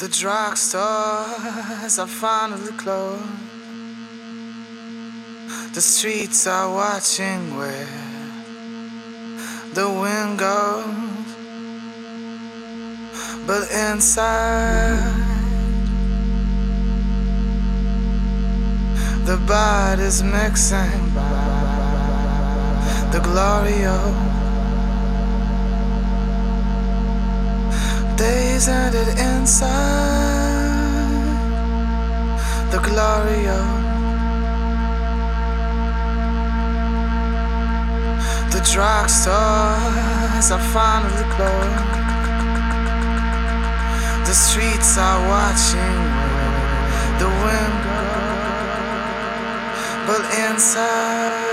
The drugstores are finally closed. The streets are watching where the wind goes. But inside, the body's mixing the glory of days ended inside the glory of the drugstores are finally closed. The streets are watching the wind, but inside.